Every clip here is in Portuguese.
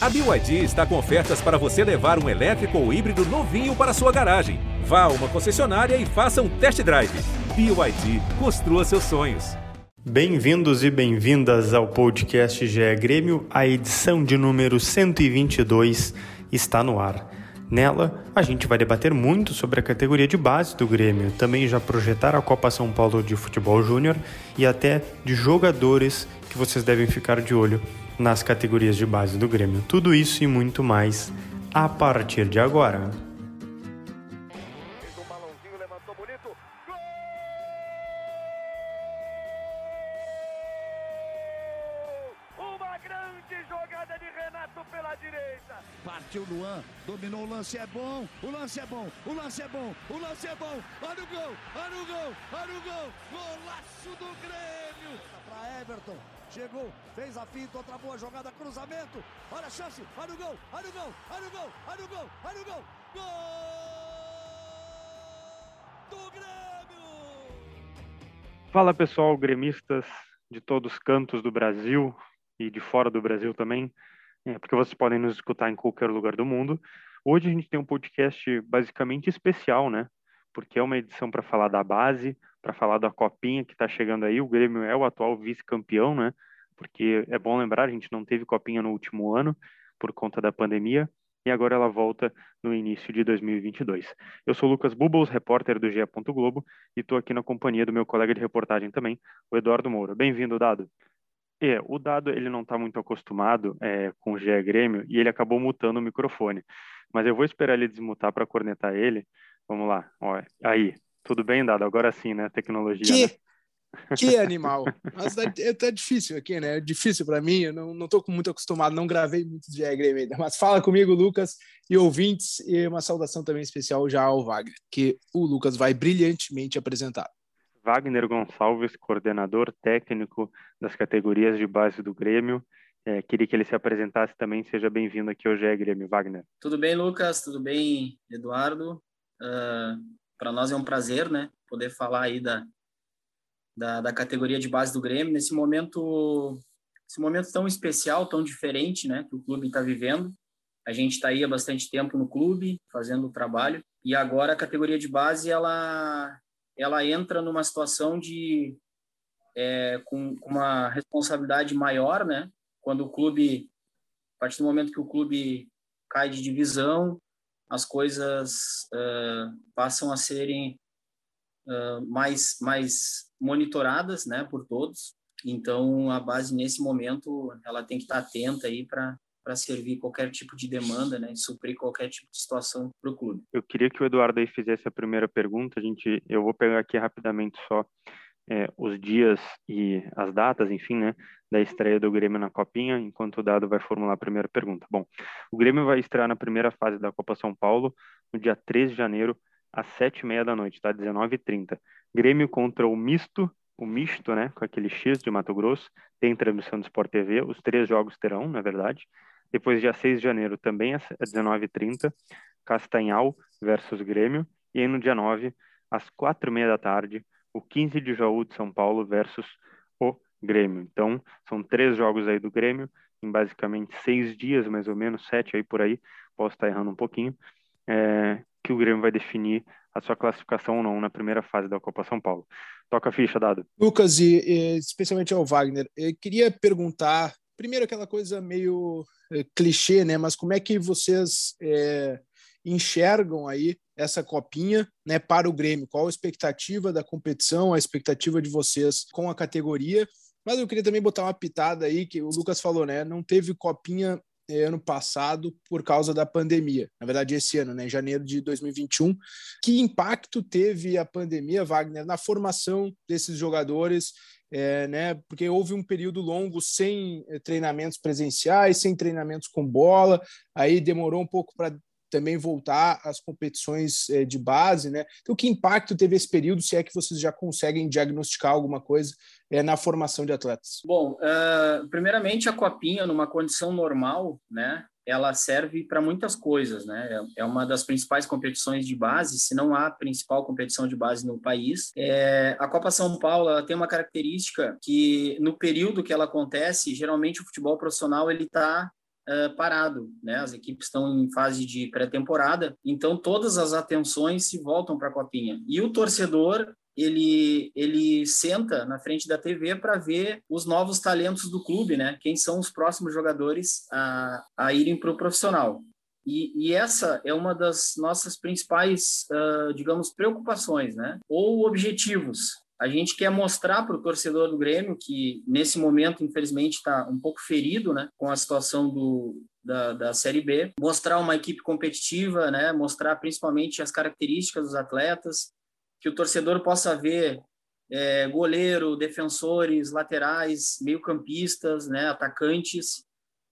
A BYD está com ofertas para você levar um elétrico ou híbrido novinho para sua garagem. Vá a uma concessionária e faça um test drive. BYD, construa seus sonhos. Bem-vindos e bem-vindas ao podcast GE Grêmio. A edição de número 122 está no ar. Nela, a gente vai debater muito sobre a categoria de base do Grêmio, também já projetar a Copa São Paulo de Futebol Júnior e até de jogadores que vocês devem ficar de olho nas categorias de base do Grêmio. Tudo isso e muito mais a partir de agora. Partiu Luan, dominou o lance, é bom, o lance é bom, o lance é bom, o lance é bom. Olha o gol, olha o gol, olha o gol, golaço do Grêmio. Para Everton, chegou, fez a finta, outra boa jogada, cruzamento. Olha a chance, olha o gol, olha o gol, olha o gol, olha o gol, olha o gol. Gol do Grêmio. Fala pessoal, gremistas de todos os cantos do Brasil e de fora do Brasil também é, porque vocês podem nos escutar em qualquer lugar do mundo. Hoje a gente tem um podcast basicamente especial, né? Porque é uma edição para falar da base, para falar da copinha que está chegando aí. O Grêmio é o atual vice-campeão, né? Porque é bom lembrar, a gente não teve copinha no último ano por conta da pandemia e agora ela volta no início de 2022. Eu sou Lucas Bubbles, repórter do GE. Globo, e estou aqui na companhia do meu colega de reportagem também, o Eduardo Moura. Bem-vindo, Dado. É, o Dado ele não está muito acostumado é, com o GE Grêmio e ele acabou mutando o microfone. Mas eu vou esperar ele desmutar para cornetar ele. Vamos lá. Ó, aí, tudo bem, Dado? Agora sim, né? Tecnologia. Que, né? que animal. Mas tá, tá, difícil aqui, né? É difícil para mim. Eu não, não tô muito acostumado, não gravei muito de Grêmio ainda. Mas fala comigo, Lucas, e ouvintes, e uma saudação também especial já ao Wagner, que o Lucas vai brilhantemente apresentar. Wagner Gonçalves, coordenador técnico das categorias de base do Grêmio. É, queria que ele se apresentasse também. Seja bem-vindo aqui ao GE Grêmio, Wagner. Tudo bem, Lucas? Tudo bem, Eduardo? Uh, Para nós é um prazer, né, poder falar aí da, da, da, categoria de base do Grêmio nesse momento, esse momento tão especial, tão diferente, né, que o clube está vivendo. A gente está aí há bastante tempo no clube, fazendo o trabalho, e agora a categoria de base ela ela entra numa situação de é, com, com, uma responsabilidade maior, né? Quando o clube, a partir do momento que o clube cai de divisão, as coisas uh, passam a serem uh, mais mais monitoradas, né, por todos. Então a base nesse momento ela tem que estar atenta aí para para servir qualquer tipo de demanda, né, e suprir qualquer tipo de situação para o clube. Eu queria que o Eduardo aí fizesse a primeira pergunta. A gente, eu vou pegar aqui rapidamente só é, os dias e as datas, enfim, né, da estreia do Grêmio na Copinha, enquanto o Dado vai formular a primeira pergunta. Bom, o Grêmio vai estrear na primeira fase da Copa São Paulo no dia 3 de janeiro, às 7h30 da noite, tá? 19h30. Grêmio contra o Misto, o Misto, né, com aquele X de Mato Grosso, tem transmissão do Sport TV, os três jogos terão, na verdade. Depois, dia 6 de janeiro, também às 19h30, Castanhal versus Grêmio. E aí, no dia 9, às 4h30 da tarde, o 15 de Jaú de São Paulo versus o Grêmio. Então, são três jogos aí do Grêmio, em basicamente seis dias, mais ou menos, sete aí por aí, posso estar errando um pouquinho, é, que o Grêmio vai definir a sua classificação ou não na primeira fase da Copa São Paulo. Toca a ficha, Dado. Lucas, e, e especialmente ao Wagner, eu queria perguntar, primeiro aquela coisa meio é, clichê, né? Mas como é que vocês é, enxergam aí essa copinha né, para o Grêmio? Qual a expectativa da competição, a expectativa de vocês com a categoria? Mas eu queria também botar uma pitada aí, que o Lucas falou, né? Não teve copinha é, ano passado por causa da pandemia. Na verdade, esse ano, né, em janeiro de 2021. Que impacto teve a pandemia, Wagner, na formação desses jogadores? é, né? Porque houve um período longo sem eh, treinamentos presenciais, sem treinamentos com bola, aí demorou um pouco para também voltar às competições é, de base, né? Então, que impacto teve esse período, se é que vocês já conseguem diagnosticar alguma coisa é, na formação de atletas? Bom, uh, primeiramente a copinha, numa condição normal, né? ela serve para muitas coisas, né? É uma das principais competições de base, se não a principal competição de base no país. É, a Copa São Paulo ela tem uma característica que no período que ela acontece, geralmente o futebol profissional ele está uh, parado, né? As equipes estão em fase de pré-temporada, então todas as atenções se voltam para a copinha. E o torcedor ele, ele senta na frente da TV para ver os novos talentos do clube, né? Quem são os próximos jogadores a, a irem para o profissional. E, e, essa é uma das nossas principais, uh, digamos, preocupações, né? Ou objetivos. A gente quer mostrar para o torcedor do Grêmio que, nesse momento, infelizmente, está um pouco ferido né, com a situação do, da, da Série B, mostrar uma equipe competitiva, né, mostrar principalmente as características dos atletas, que o torcedor possa ver é, goleiro, defensores, laterais, meio-campistas, né, atacantes.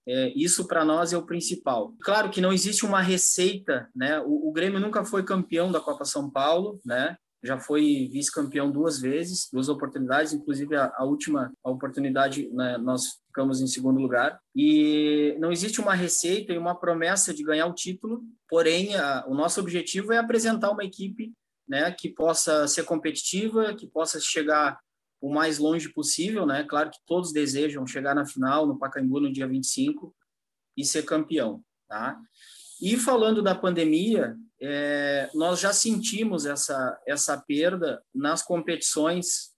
É, isso para nós é o principal. Claro que não existe uma receita, né? O, o, Grêmio nunca foi campeão da Copa São Paulo, né? Já foi vice-campeão duas vezes, duas oportunidades, inclusive a, a última a oportunidade né, nós ficamos em segundo lugar. E não existe uma receita e uma promessa de ganhar o título, porém a, o nosso objetivo é apresentar uma equipe né, que possa ser competitiva, que possa chegar o mais longe possível, né? Claro que todos desejam chegar na final no Pacaembu no dia 25 e ser campeão, tá? E falando da pandemia, é, nós já sentimos essa essa perda nas competições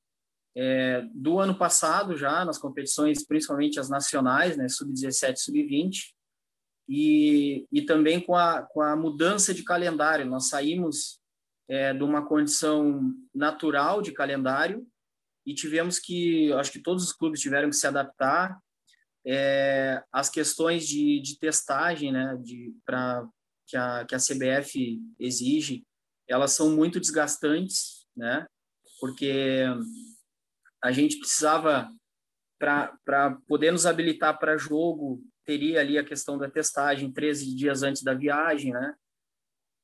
é, do ano passado já, nas competições principalmente as nacionais, né? Sub-17, sub-20 e, e também com a, com a mudança de calendário. Nós saímos é, de uma condição natural de calendário e tivemos que, acho que todos os clubes tiveram que se adaptar é, às questões de, de testagem, né, de para que a, que a CBF exige, elas são muito desgastantes, né, porque a gente precisava para poder nos habilitar para jogo teria ali a questão da testagem 13 dias antes da viagem, né?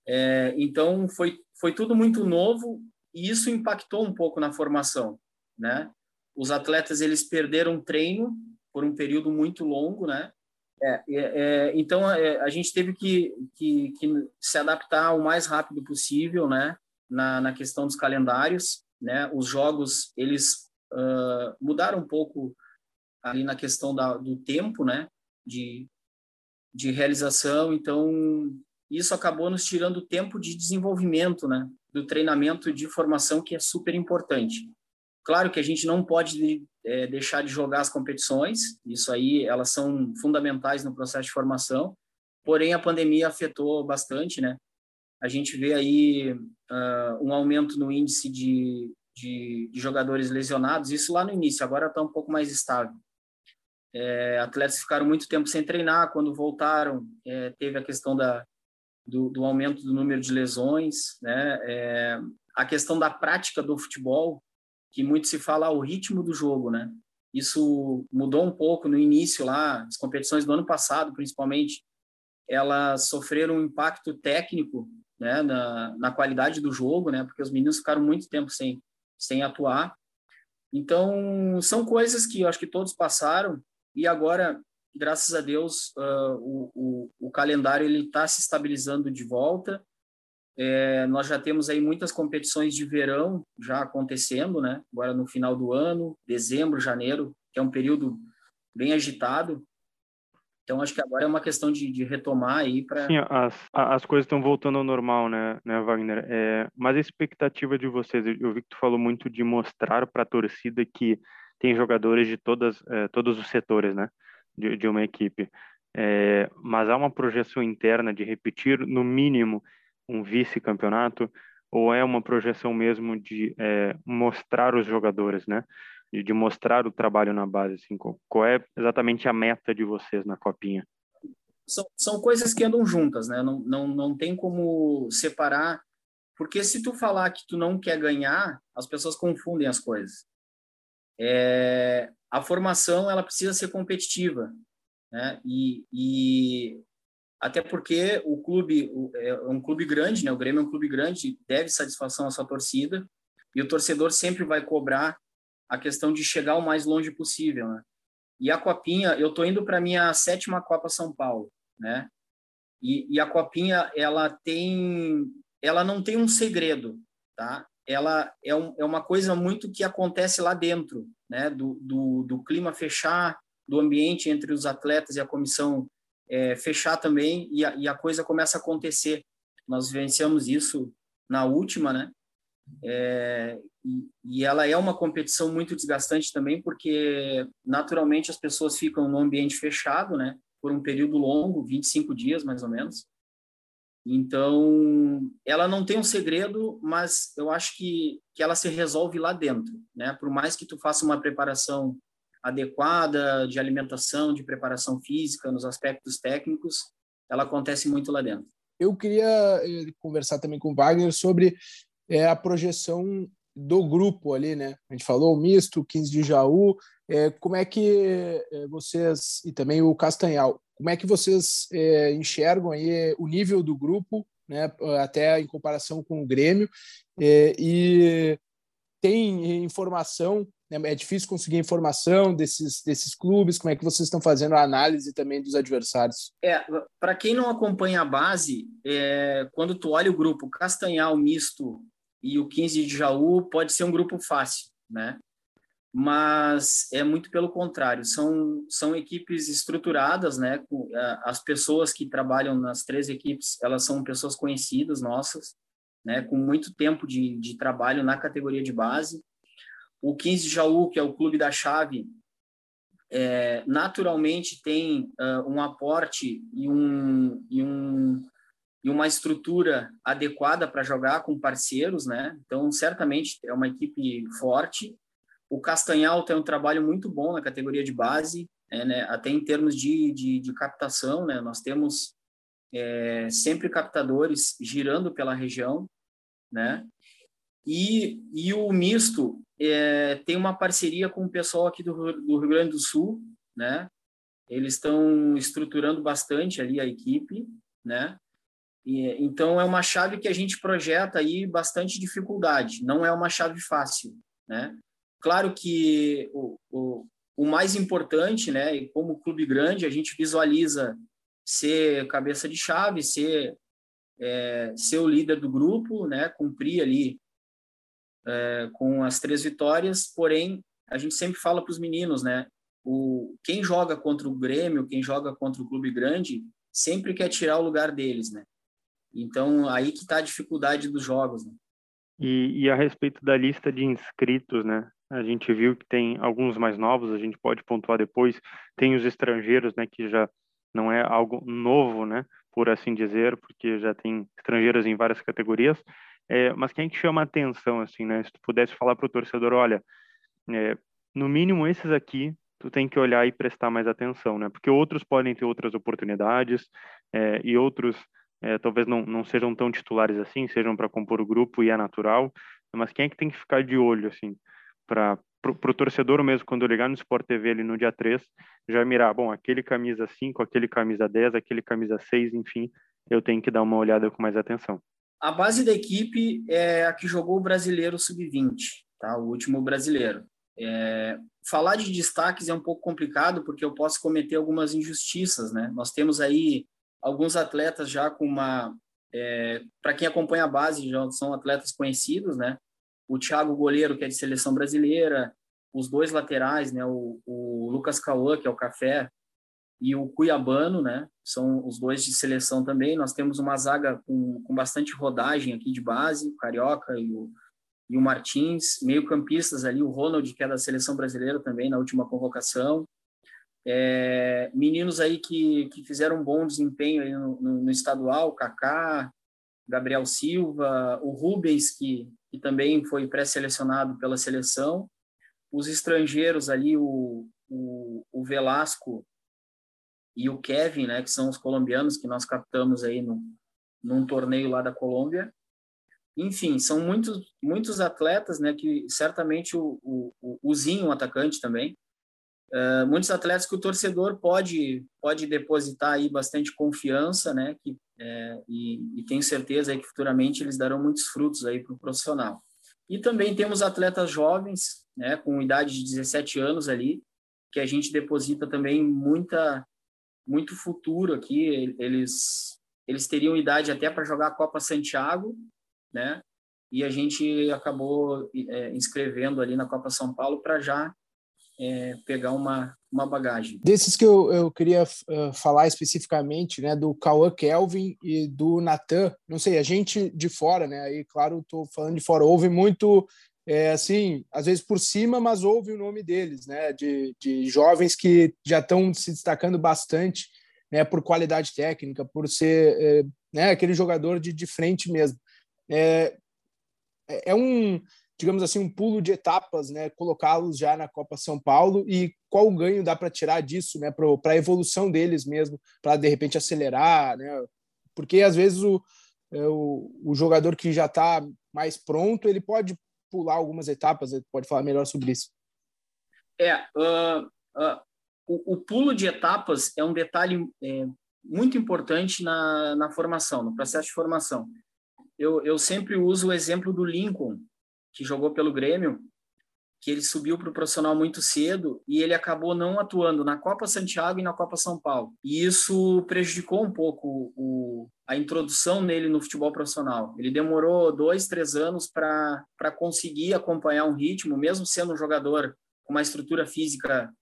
É, então foi foi tudo muito novo e isso impactou um pouco na formação, né? Os atletas eles perderam treino por um período muito longo, né? É, é, é então é, a gente teve que, que, que, se adaptar o mais rápido possível, né? Na, na questão dos calendários, né? Os jogos eles uh, mudaram um pouco ali na questão da, do tempo, né? De, de realização. Então isso acabou nos tirando tempo de desenvolvimento, né, do treinamento de formação que é super importante. Claro que a gente não pode é, deixar de jogar as competições, isso aí elas são fundamentais no processo de formação, porém a pandemia afetou bastante, né? A gente vê aí uh, um aumento no índice de, de, de, jogadores lesionados, isso lá no início, agora está um pouco mais estável. É, atletas ficaram muito tempo sem treinar, quando voltaram, é, teve a questão da, do, do aumento do número de lesões, né? A questão da prática do futebol, que muito se fala o ritmo do jogo, né? Isso mudou um pouco no início lá, as competições do ano passado, principalmente, elas sofreram um impacto técnico, né, na, na qualidade do jogo, né? Porque os meninos ficaram muito tempo sem sem atuar. Então, são coisas que eu acho que todos passaram e agora graças a Deus, uh, o, o, o, calendário ele está se estabilizando de volta. É, nós já temos aí muitas competições de verão já acontecendo, né? Agora no final do ano, dezembro, janeiro, que é um período bem agitado. Então acho que agora é uma questão de, de retomar aí para. Sim, as, as coisas estão voltando ao normal, né, né Wagner? É, mas a expectativa de vocês, eu vi que tu falou muito de mostrar para a torcida que tem jogadores de todas, é, todos os setores, né? de, de uma equipe. É, mas há uma projeção interna de repetir, no mínimo, um vice-campeonato, ou é uma projeção mesmo de é, mostrar os jogadores, né? De, de, mostrar o trabalho na base, assim, qual, é exatamente a meta de vocês na Copinha? São, são coisas que andam juntas, né? Não, não, não tem como separar, porque se tu falar que tu não quer ganhar, as pessoas confundem as coisas. É, a formação ela precisa ser competitiva, né? E, e até porque o clube é um clube grande, né? O Grêmio é um clube grande, deve satisfação à sua torcida e o torcedor sempre vai cobrar a questão de chegar o mais longe possível, né? E a copinha, eu tô indo para minha sétima Copa São Paulo, né? E, e a copinha ela tem, ela não tem um segredo, tá? ela é, um, é uma coisa muito que acontece lá dentro, né? Do, do, do, clima fechar, do ambiente entre os atletas e a comissão é, fechar também e a, e a, coisa começa a acontecer. Nós vivenciamos isso na última, né? É, e, e, ela é uma competição muito desgastante também, porque naturalmente as pessoas ficam no ambiente fechado, né? Por um período longo, 25 dias mais ou menos. Então, ela não tem um segredo, mas eu acho que, que ela se resolve lá dentro, né? Por mais que tu faça uma preparação adequada de alimentação, de preparação física, nos aspectos técnicos, ela acontece muito lá dentro. Eu queria eh, conversar também com o Wagner sobre é, a projeção do grupo ali, né? A gente falou o misto, 15 de Jaú, é, como é que vocês, e também o Castanhal, como é que vocês é, enxergam aí o nível do grupo, né? Até em comparação com o Grêmio, e tem informação né? É difícil conseguir informação desses, desses clubes? Como é que vocês estão fazendo a análise também dos adversários? É, para quem não acompanha a base, é, quando tu olha o grupo Castanhal Misto e o 15 de Jaú, pode ser um grupo fácil, né? Mas é muito pelo contrário, são, são equipes estruturadas, né? As pessoas que trabalham nas três equipes, elas são pessoas conhecidas nossas, né? Com muito tempo de, de trabalho na categoria de base o 15 Jaú, que é o clube da chave, é, naturalmente tem uh, um aporte e, um, e, um, e uma estrutura adequada para jogar com parceiros, né? Então, certamente é uma equipe forte. O Castanhal tem um trabalho muito bom na categoria de base, é, né? até em termos de, de, de captação, né? Nós temos é, sempre captadores girando pela região, né? E, e o misto é, tem uma parceria com o pessoal aqui do, do Rio Grande do Sul, né? Eles estão estruturando bastante ali a equipe, né? E, então é uma chave que a gente projeta aí bastante dificuldade. Não é uma chave fácil, né? Claro que o, o, o mais importante, né? E como clube grande, a gente visualiza ser cabeça de chave, ser é, ser o líder do grupo, né? Cumprir ali é, com as três vitórias, porém, a gente sempre fala para os meninos, né? O, quem joga contra o Grêmio, quem joga contra o clube grande, sempre quer tirar o lugar deles, né? Então, aí que está a dificuldade dos jogos, né? E, e, a respeito da lista de inscritos, né? A gente viu que tem alguns mais novos, a gente pode pontuar depois. Tem os estrangeiros, né? Que já não é algo novo, né? Por assim dizer, porque já tem estrangeiros em várias categorias. É, mas quem que chama atenção, assim, né? Se tu pudesse falar para o torcedor, olha, é, no mínimo esses aqui, tu tem que olhar e prestar mais atenção, né? Porque outros podem ter outras oportunidades é, e outros é, talvez não, não sejam tão titulares assim, sejam para compor o grupo e é natural. Mas quem é que tem que ficar de olho, assim, para o torcedor mesmo, quando ligar no Sport TV ali no dia 3, já mirar, bom, aquele camisa 5, aquele camisa 10, aquele camisa 6, enfim, eu tenho que dar uma olhada com mais atenção. A base da equipe é a que jogou o Brasileiro Sub-20, tá? o último brasileiro. É, falar de destaques é um pouco complicado porque eu posso cometer algumas injustiças, né? Nós temos aí alguns atletas já com uma, é, para quem acompanha a base, já são atletas conhecidos, né? O Thiago Goleiro, que é de seleção brasileira, os dois laterais, né? O, o Lucas Cauã, que é o Café, e o Cuiabano, né? São os dois de seleção também. Nós temos uma zaga com, com bastante rodagem aqui de base, o Carioca e o, e o Martins. Meio-campistas ali, o Ronald, que é da seleção brasileira também, na última convocação. É, meninos aí que, que fizeram um bom desempenho aí no, no, no estadual, Kaká, Gabriel Silva, o Rubens, que, que também foi pré-selecionado pela seleção. Os estrangeiros ali, o, o, o Velasco, e o Kevin, né, que são os colombianos que nós captamos aí no, num torneio lá da Colômbia. Enfim, são muitos, muitos atletas, né, que certamente o, o, o Zinho, um atacante também, uh, muitos atletas que o torcedor pode pode depositar aí bastante confiança, né, que, é, e, e tenho certeza aí que futuramente eles darão muitos frutos aí para o profissional. E também temos atletas jovens, né, com idade de 17 anos ali, que a gente deposita também muita muito futuro aqui. Eles eles teriam idade até para jogar a Copa Santiago, né? E a gente acabou é, inscrevendo ali na Copa São Paulo para já é, pegar uma, uma bagagem. Desses que eu, eu queria uh, falar especificamente, né, do Cauã Kelvin e do Natan, não sei, a gente de fora, né, aí claro, estou falando de fora, houve muito, é, assim, às vezes por cima, mas houve o nome deles, né, de, de jovens que já estão se destacando bastante, né, por qualidade técnica, por ser, é, né, aquele jogador de, de frente mesmo. É, é, é um digamos assim, um pulo de etapas, né? Colocá-los já na Copa São Paulo e qual o ganho dá para tirar disso, né? Para a evolução deles mesmo, para de repente acelerar, né? Porque às vezes o, é, o, o jogador que já está mais pronto, ele pode pular algumas etapas, ele pode falar melhor sobre isso. É, uh, uh, o, o, pulo de etapas é um detalhe é, muito importante na, na formação, no processo de formação. Eu, eu sempre uso o exemplo do Lincoln, que jogou pelo Grêmio, que ele subiu para o profissional muito cedo e ele acabou não atuando na Copa Santiago e na Copa São Paulo. E isso prejudicou um pouco o, a introdução nele no futebol profissional. Ele demorou dois, três anos para conseguir acompanhar um ritmo, mesmo sendo um jogador com uma estrutura física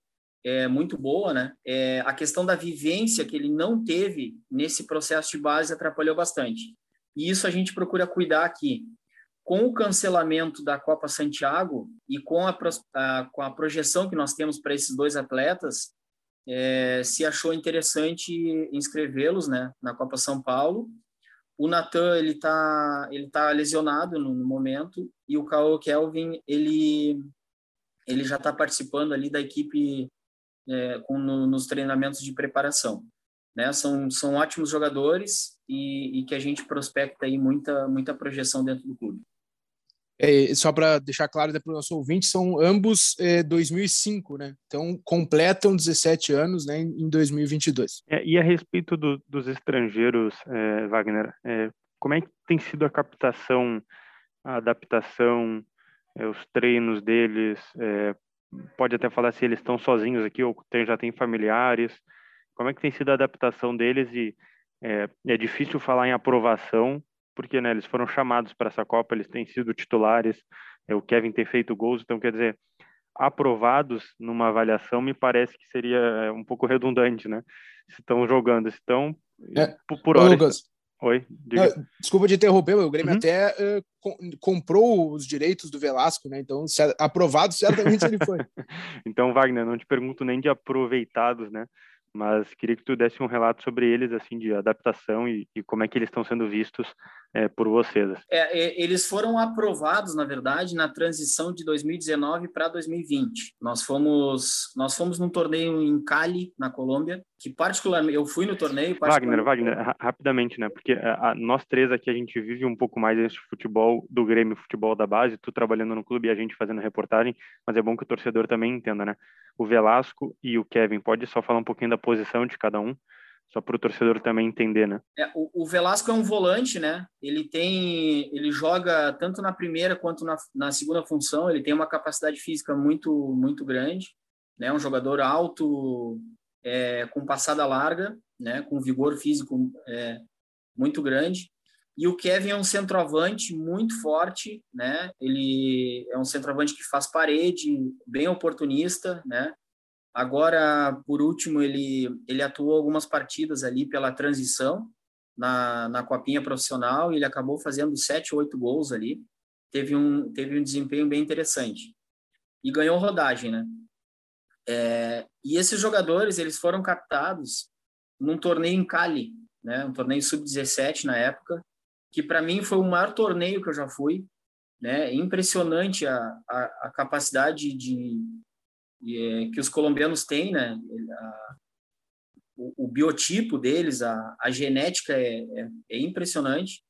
é, muito boa, né? É, a questão da vivência que ele não teve nesse processo de base atrapalhou bastante. E isso a gente procura cuidar aqui com o cancelamento da Copa Santiago e com a, a com a projeção que nós temos para esses dois atletas, é, se achou interessante inscrevê-los né, na Copa São Paulo. O Natan ele está ele tá lesionado no, no, momento e o Cao Kelvin ele ele já está participando ali da equipe é, com, no, nos treinamentos de preparação. Né? São, são ótimos jogadores e, e que a gente prospecta aí muita muita projeção dentro do clube. É, só para deixar claro para o nosso ouvinte, são ambos é, 2005, né? Então completam 17 anos né, em 2022. É, e a respeito do, dos estrangeiros, é, Wagner, é, como é que tem sido a captação, a adaptação, é, os treinos deles? pode até falar se eles estão sozinhos aqui ou tem, já tem familiares. Como é que tem sido a adaptação deles? E é difícil falar em aprovação porque né, eles foram chamados para essa Copa, eles têm sido titulares, é, o Kevin tem feito gols, então quer dizer, aprovados numa avaliação me parece que seria é, um pouco redundante, né? Se estão jogando, se estão é. por, por hora. Lucas, Oi, desculpa de interromper, o Grêmio uhum. até uh, com, comprou os direitos do Velasco, né? Então, aprovado certamente ele foi. então, Wagner, não te pergunto nem de aproveitados, né? Mas queria que tu desse um relato sobre eles, assim, de adaptação e, e como é que eles estão sendo vistos é, por vocês. É, é eles foram aprovados, na verdade, na transição de 2019 para 2020. Nós fomos, nós fomos num torneio em Cali, na Colômbia, que particularmente eu fui no torneio. Wagner, Wagner, ra rapidamente, né? Porque a, a, nós três aqui a gente vive um pouco mais esse futebol do Grêmio, futebol da base, tu trabalhando no clube e a gente fazendo reportagem, mas é bom que o torcedor também entenda, né? O Velasco e o Kevin, pode só falar um pouquinho da posição de cada um? só para o torcedor também entender, né? É, o, o, Velasco é um volante, né? Ele tem, ele joga tanto na primeira quanto na, na segunda função. Ele tem uma capacidade física muito, muito grande, né? Um jogador alto, é, com passada larga, né? Com vigor físico é, muito grande. E o Kevin é um centroavante muito forte, né? Ele é um centroavante que faz parede, bem oportunista, né? Agora, por último, ele, ele atuou algumas partidas ali pela transição na, na copinha profissional e ele acabou fazendo sete, oito gols ali. Teve um, teve um desempenho bem interessante. E ganhou rodagem, né? É, e esses jogadores, eles foram captados num torneio em Cali, né? Um torneio sub-17 na época, que para mim foi o maior torneio que eu já fui, né? Impressionante a, a, a capacidade de, é, que os colombianos têm, né? A, o, o, biotipo deles, a, a genética é, é, é impressionante.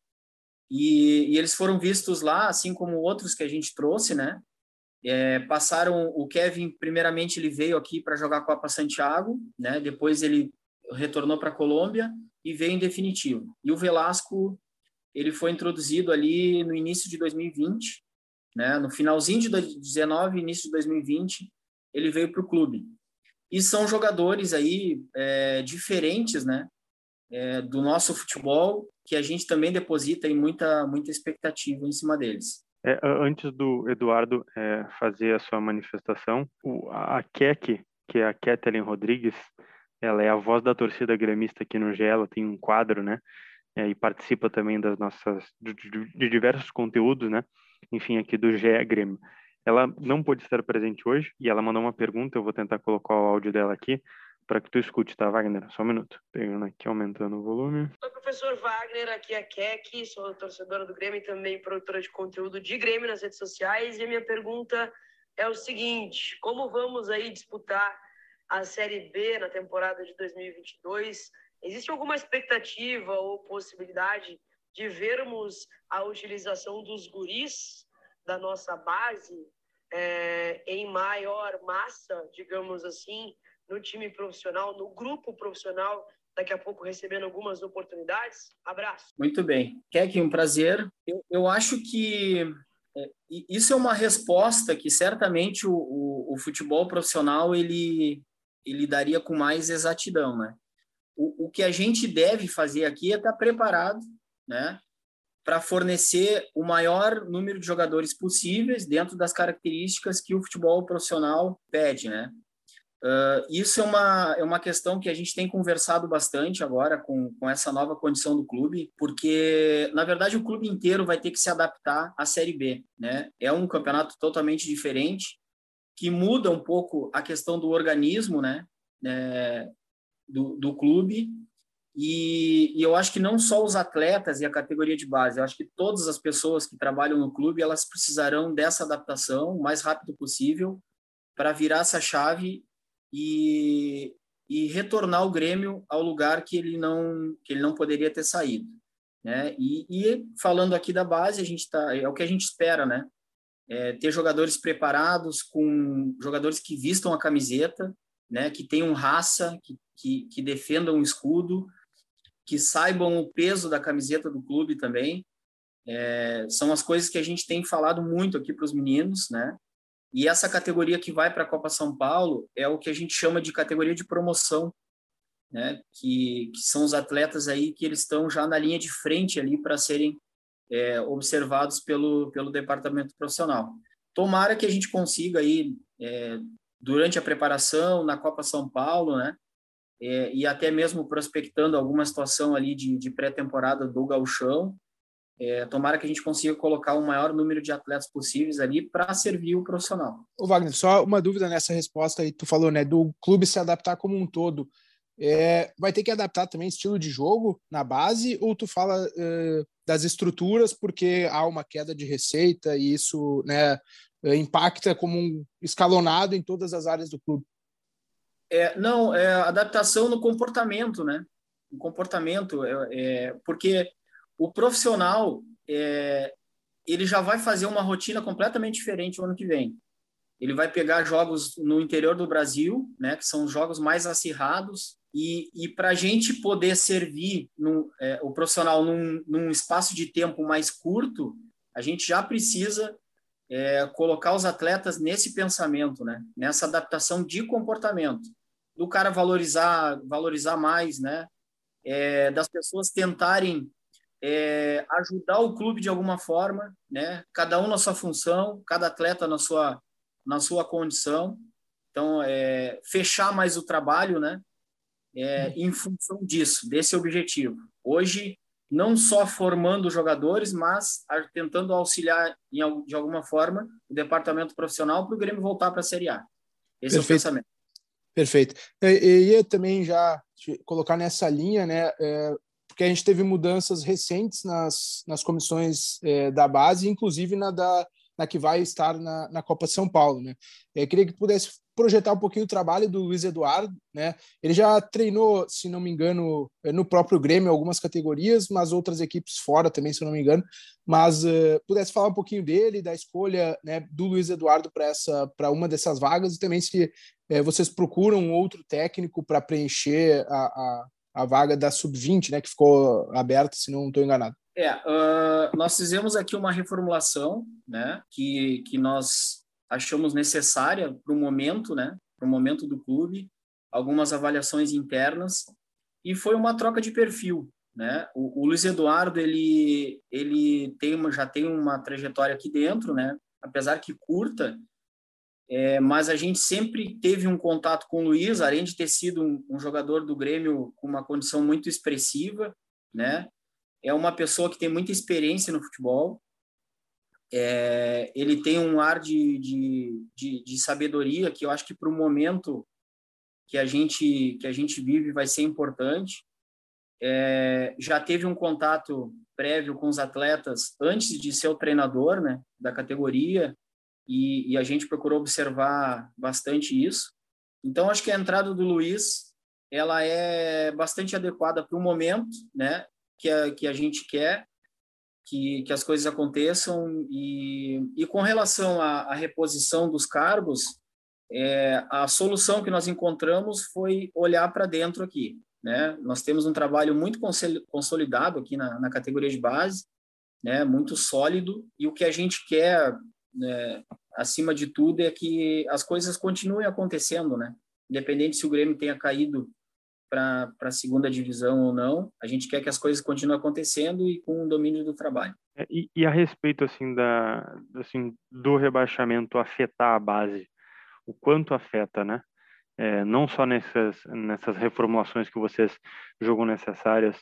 E, e, eles foram vistos lá, assim como outros que a gente trouxe, né? É, passaram o Kevin, primeiramente ele veio aqui para jogar a Copa Santiago, né? Depois ele retornou para a Colômbia e veio em definitivo. E o Velasco, ele foi introduzido ali no início de 2020, né? No finalzinho de 2019, início de 2020, ele veio para o clube. E são jogadores aí é, diferentes, né? É, do nosso futebol, que a gente também deposita em muita, muita expectativa em cima deles. É, antes do Eduardo é, fazer a sua manifestação, o, a Keck que é a Kathleen Rodrigues. Ela é a voz da torcida gremista aqui no GE, ela tem um quadro, né? É, e participa também das nossas de, de, diversos conteúdos, né? Enfim, aqui do GE Grêmio. Ela não pôde estar presente hoje e ela mandou uma pergunta. Eu vou tentar colocar o áudio dela aqui para que tu escute, tá, Wagner? Só um minuto. Pegando aqui, aumentando o volume. Oi, professor Wagner, aqui é a Kek, sou torcedora do Grêmio e também produtora de conteúdo de Grêmio nas redes sociais. E a minha pergunta é o seguinte: como vamos aí disputar a Série B na temporada de 2022? Existe alguma expectativa ou possibilidade de vermos a utilização dos guris da nossa base é, em maior massa, digamos assim, no time profissional, no grupo profissional, daqui a pouco recebendo algumas oportunidades? Abraço. Muito bem. Kek, um prazer. Eu, eu acho que é, isso é uma resposta que certamente o, o, o, futebol profissional ele, ele daria com mais exatidão, né? O, o que a gente deve fazer aqui é estar preparado, né? Para fornecer o maior número de jogadores possíveis dentro das características que o futebol profissional pede, né? Uh, isso é uma, é uma questão que a gente tem conversado bastante agora com, com essa nova condição do clube, porque, na verdade, o clube inteiro vai ter que se adaptar à Série B. Né? É um campeonato totalmente diferente, que muda um pouco a questão do organismo né? É, do, do clube. E, e, eu acho que não só os atletas e a categoria de base, eu acho que todas as pessoas que trabalham no clube, elas precisarão dessa adaptação o mais rápido possível para virar essa chave e, e retornar o Grêmio ao lugar que ele não que ele não poderia ter saído, né? E, e falando aqui da base, a gente tá é o que a gente espera, né? É ter jogadores preparados com jogadores que vistam a camiseta, né? Que tenham raça, que, que, que defendam o escudo, que saibam o peso da camiseta do clube também. É, são as coisas que a gente tem falado muito aqui para os meninos, né? E essa categoria que vai para a Copa São Paulo é o que a gente chama de categoria de promoção, né? Que, que são os atletas aí que eles estão já na linha de frente ali para serem é, observados pelo pelo departamento profissional. Tomara que a gente consiga aí é, durante a preparação na Copa São Paulo, né? É, e até mesmo prospectando alguma situação ali de, de pré-temporada do gauchão, é, tomara que a gente consiga colocar o maior número de atletas possíveis ali para servir o profissional. O Wagner, só uma dúvida nessa resposta aí, tu falou, né, do clube se adaptar como um todo. É, vai ter que adaptar também estilo de jogo na base ou tu fala das estruturas porque há uma queda de receita e isso né, impacta como um escalonado em todas as áreas do clube? É, não, é adaptação no comportamento, né? O comportamento, é, é porque o profissional é, ele já vai fazer uma rotina completamente diferente o ano que vem. Ele vai pegar jogos no interior do Brasil, né, que são os jogos mais acirrados, e, e para a gente poder servir no, é, o profissional num, num, espaço de tempo mais curto, a gente já precisa é, colocar os atletas nesse pensamento, né, nessa adaptação de comportamento, do cara valorizar, valorizar mais, né, é, das pessoas tentarem é, ajudar o clube de alguma forma, né? Cada um na sua função, cada atleta na sua na sua condição. Então, é, fechar mais o trabalho, né? É, em função disso, desse objetivo. Hoje, não só formando jogadores, mas tentando auxiliar em, de alguma forma o departamento profissional para o Grêmio voltar para a Série A. Esse Perfeito. é o pensamento. Perfeito. Eu ia também já colocar nessa linha, né? É, porque a gente teve mudanças recentes nas, nas comissões é, da base, inclusive na, da, na que vai estar na, na Copa São Paulo. Né? Eu queria que pudesse projetar um pouquinho o trabalho do Luiz Eduardo. Né? Ele já treinou, se não me engano, é, no próprio Grêmio, algumas categorias, mas outras equipes fora também, se não me engano. Mas uh, pudesse falar um pouquinho dele, da escolha né, do Luiz Eduardo para uma dessas vagas e também se uh, vocês procuram outro técnico para preencher a, a a vaga da sub-20, né, que ficou aberta, se não estou enganado. É, uh, nós fizemos aqui uma reformulação, né, que, que nós achamos necessária para o momento, né, para o momento do clube, algumas avaliações internas e foi uma troca de perfil, né? O, o Luiz Eduardo ele ele tem uma, já tem uma trajetória aqui dentro, né? Apesar que curta, é, mas a gente sempre teve um contato com o Luiz, além de ter sido um, um, jogador do Grêmio com uma condição muito expressiva, né? É uma pessoa que tem muita experiência no futebol. É, ele tem um ar de, de, de, de sabedoria que eu acho que para o momento que a gente que a gente vive vai ser importante. É, já teve um contato prévio com os atletas antes de ser o treinador, né, da categoria e, e, a gente procurou observar bastante isso. Então, acho que a entrada do Luiz ela é bastante adequada para o momento, né, que a, que a gente quer que, que as coisas aconteçam e, e com relação à, à reposição dos cargos, é, a solução que nós encontramos foi olhar para dentro aqui, né? Nós temos um trabalho muito consolidado aqui na, na categoria de base, né? Muito sólido e o que a gente quer né, acima de tudo, é que as coisas continuem acontecendo, né? Independente se o Grêmio tenha caído para a segunda divisão ou não, a gente quer que as coisas continuem acontecendo e com o domínio do trabalho. É, e, e a respeito assim da assim do rebaixamento afetar a base, o quanto afeta, né? É, não só nessas nessas reformulações que vocês julgam necessárias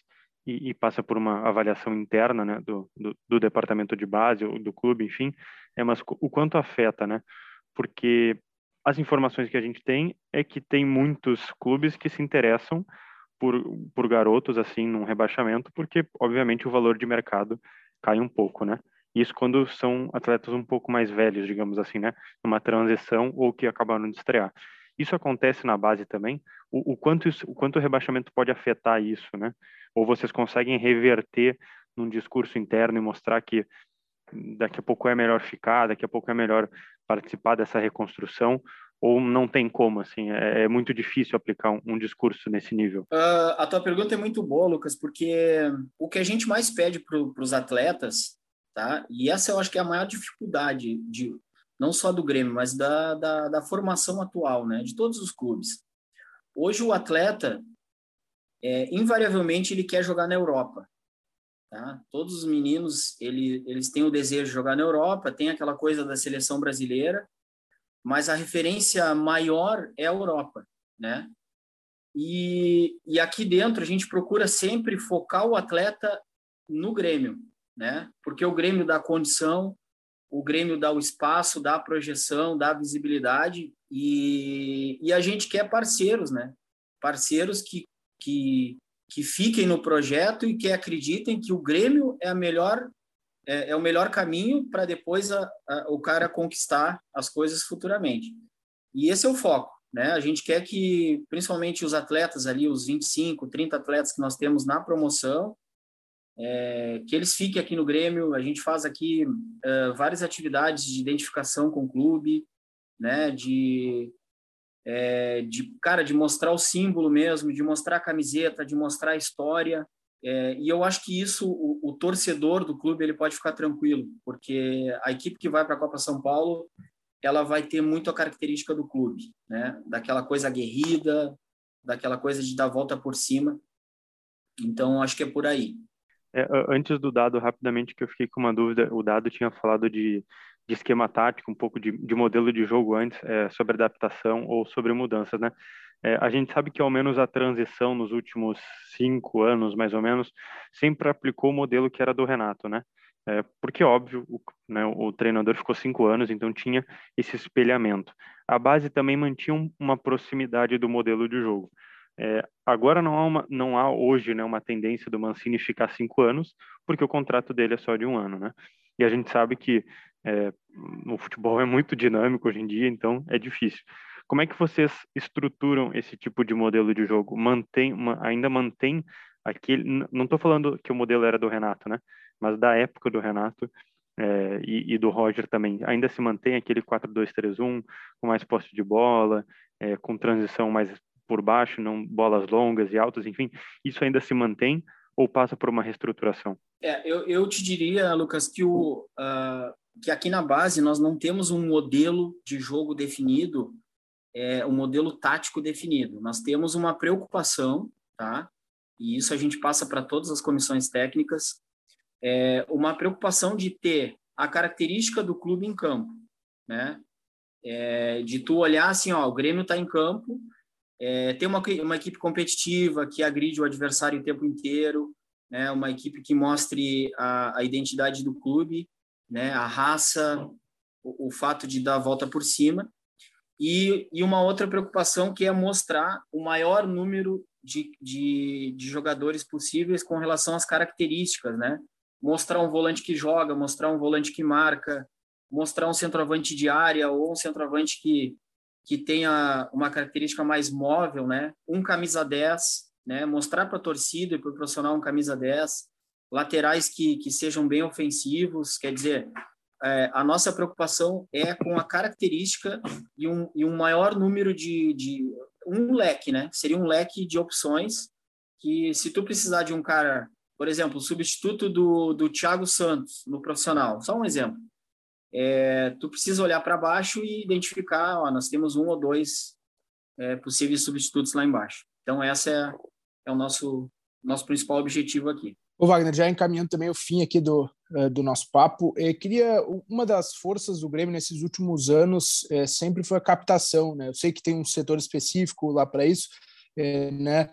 e, e passa por uma avaliação interna, né, do, do, do departamento de base do clube, enfim, é, mas o quanto afeta, né? Porque as informações que a gente tem é que tem muitos clubes que se interessam por, por garotos assim num rebaixamento, porque obviamente o valor de mercado cai um pouco, né? Isso quando são atletas um pouco mais velhos, digamos assim, né? Numa transição ou que acabaram de estrear. Isso acontece na base também. O, o quanto isso, o quanto o rebaixamento pode afetar isso, né? Ou vocês conseguem reverter num discurso interno e mostrar que daqui a pouco é melhor ficar, daqui a pouco é melhor participar dessa reconstrução, ou não tem como, assim, é, é muito difícil aplicar um, um discurso nesse nível? Uh, a tua pergunta é muito boa, Lucas, porque o que a gente mais pede para os atletas, tá? E essa eu acho que é a maior dificuldade de não só do Grêmio, mas da, da, da formação atual, né? De todos os clubes. Hoje o atleta, é, invariavelmente, ele quer jogar na Europa. Tá? Todos os meninos, ele, eles têm o desejo de jogar na Europa, tem aquela coisa da seleção brasileira, mas a referência maior é a Europa, né? E, e aqui dentro a gente procura sempre focar o atleta no Grêmio, né? Porque o Grêmio dá condição, o Grêmio dá o espaço, dá a projeção, dá a visibilidade e, e a gente quer parceiros, né? Parceiros que, que, que fiquem no projeto e que acreditem que o Grêmio é a melhor é, é o melhor caminho para depois a, a, o cara conquistar as coisas futuramente. E esse é o foco, né? A gente quer que principalmente os atletas ali, os 25, 30 atletas que nós temos na promoção, é, que eles fiquem aqui no Grêmio. A gente faz aqui é, várias atividades de identificação com o clube, né? De é, de cara de mostrar o símbolo mesmo, de mostrar a camiseta, de mostrar a história. É, e eu acho que isso o, o, torcedor do clube ele pode ficar tranquilo, porque a equipe que vai para a Copa São Paulo ela vai ter muito a característica do clube, né? Daquela coisa aguerrida, daquela coisa de dar volta por cima. Então acho que é por aí. É, antes do dado, rapidamente, que eu fiquei com uma dúvida, o dado tinha falado de de esquema tático, um pouco de, de modelo de jogo antes, é, sobre adaptação ou sobre mudanças, né? É, a gente sabe que ao menos a transição nos últimos cinco anos, mais ou menos, sempre aplicou o modelo que era do Renato, né? É, porque, óbvio, o, né, o, treinador ficou cinco anos, então tinha esse espelhamento. A base também mantinha um, uma proximidade do modelo de jogo. É, agora não há, uma, não há hoje né, uma tendência do Mancini ficar cinco anos, porque o contrato dele é só de um ano, né? E a gente sabe que é, o futebol é muito dinâmico hoje em dia, então é difícil. Como é que vocês estruturam esse tipo de modelo de jogo? Mantém, ainda mantém aquele. Não estou falando que o modelo era do Renato, né? Mas da época do Renato é, e, e, do Roger também. Ainda se mantém aquele 4-2-3-1 com mais posse de bola, é, com transição mais por baixo, não bolas longas e altas, enfim. Isso ainda se mantém ou passa por uma reestruturação? É, eu, eu te diria, Lucas, que o, uh, que aqui na base nós não temos um modelo de jogo definido, é, um modelo tático definido. Nós temos uma preocupação, tá? E isso a gente passa para todas as comissões técnicas, é uma preocupação de ter a característica do clube em campo, né? É, de tu olhar assim, ó, o Grêmio está em campo, é, tem uma, uma equipe competitiva que agride o adversário o tempo inteiro, né, uma equipe que mostre a, a identidade do clube, né, a raça, o, o, fato de dar a volta por cima, e, e uma outra preocupação que é mostrar o maior número de, de, de jogadores possíveis com relação às características, né? Mostrar um volante que joga, mostrar um volante que marca, mostrar um centroavante de área ou um centroavante que, que tenha uma característica mais móvel, né? Um camisa 10, né? Mostrar para a torcida e para o profissional um camisa 10, laterais que, que sejam bem ofensivos, quer dizer, é, a nossa preocupação é com a característica e um, e um maior número de, de um leque, né? Seria um leque de opções que se tu precisar de um cara, por exemplo, substituto do, do Thiago Santos no profissional, só um exemplo, é, tu precisa olhar para baixo e identificar, ó, nós temos um ou dois é, possíveis substitutos lá embaixo. Então essa é, é o nosso nosso principal objetivo aqui. O Wagner, já encaminhando também o fim aqui do, uh, do nosso papo, eu queria uma das forças do Grêmio nesses últimos anos é, sempre foi a captação, né? Eu sei que tem um setor específico lá para isso, é, né?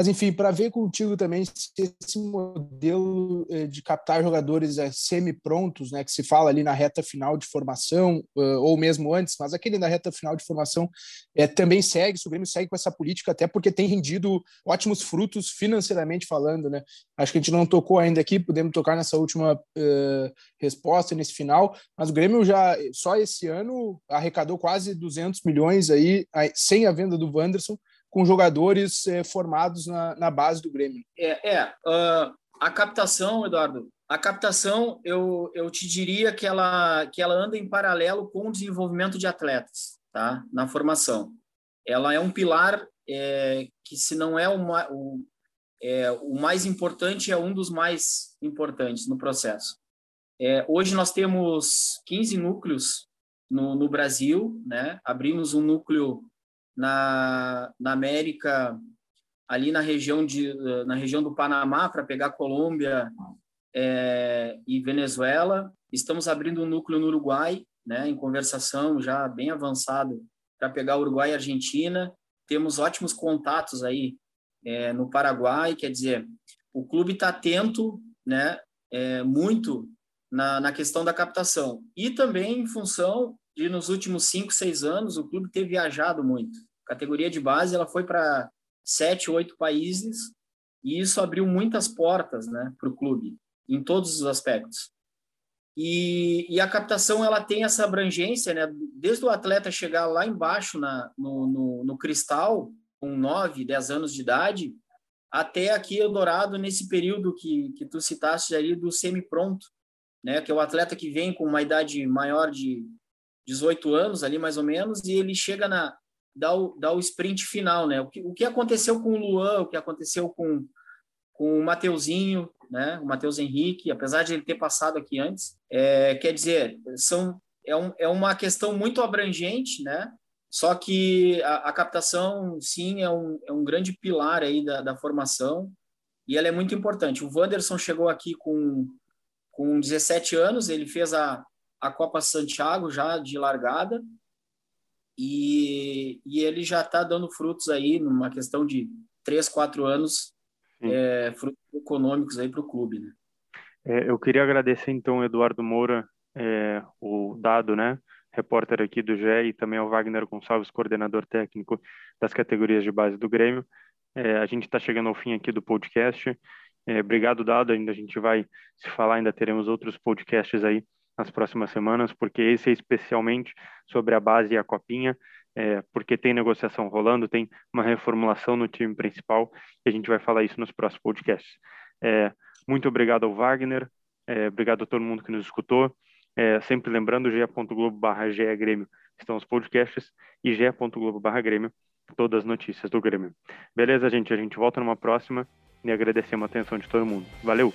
Mas, enfim, para ver contigo também se esse modelo eh, de captar jogadores eh, semi-prontos, né, que se fala ali na reta final de formação, ou mesmo antes, mas aquele na reta final de formação é, também segue, o Grêmio segue com essa política, até porque tem rendido ótimos frutos financeiramente falando. Né? Acho que a gente não tocou ainda aqui, podemos tocar nessa última uh, resposta, nesse final, mas o Grêmio já, só esse ano, arrecadou quase 200 milhões aí, sem a venda do Wanderson, com jogadores é, formados na, na, base do Grêmio. É, é uh, a captação, Eduardo, a captação, eu, eu te diria que ela, que ela anda em paralelo com o desenvolvimento de atletas, tá? Na formação. Ela é um pilar é, que, se não é, o, é o mais importante, é um dos mais importantes no processo. É, hoje nós temos 15 núcleos no, no Brasil, né? Abrimos um núcleo na, na América, ali na região, de, na região do Panamá, para pegar Colômbia é, e Venezuela. Estamos abrindo um núcleo no Uruguai, né, em conversação já bem avançado, para pegar Uruguai e Argentina. Temos ótimos contatos aí é, no Paraguai, quer dizer, o clube está atento né, é, muito na, na questão da captação. E também em função de, nos últimos cinco, seis anos, o clube ter viajado muito categoria de base ela foi para sete, oito países e isso abriu muitas portas né, para o clube, em todos os aspectos. E, e, a captação ela tem essa abrangência, né? desde o atleta chegar lá embaixo na, no, no, no cristal, com 9, 10 anos de idade, até aqui Eldorado, nesse período que, que tu citaste ali do semi-pronto, né? que é o atleta que vem com uma idade maior de 18 anos, ali mais ou menos, e ele chega na, dar o, dar o sprint final, né? O que, o que aconteceu com o Luan, o que aconteceu com, com o Mateuzinho, né? O Matheus Henrique, apesar de ele ter passado aqui antes, é, quer dizer, são, é, um, é uma questão muito abrangente, né? Só que a, a captação, sim, é um, é um grande pilar aí da, da formação e ela é muito importante. O Wanderson chegou aqui com, com 17 anos, ele fez a, a Copa Santiago já de largada, e, e ele já está dando frutos aí, numa questão de três, quatro anos, é, frutos econômicos aí para o clube. Né? É, eu queria agradecer então Eduardo Moura, é, o Dado, né, repórter aqui do GE, e também ao Wagner Gonçalves, coordenador técnico das categorias de base do Grêmio. É, a gente está chegando ao fim aqui do podcast. É, obrigado, Dado. Ainda a gente vai se falar, ainda teremos outros podcasts aí nas próximas semanas, porque esse é especialmente sobre a base e a copinha, é, porque tem negociação rolando, tem uma reformulação no time principal, e a gente vai falar isso nos próximos podcasts. É, muito obrigado ao Wagner, é, obrigado a todo mundo que nos escutou. É, sempre lembrando, ge.globo barra Grêmio estão os podcasts e ge.globo barra Grêmio todas as notícias do Grêmio. Beleza, gente? A gente volta numa próxima e agradecemos a atenção de todo mundo. Valeu!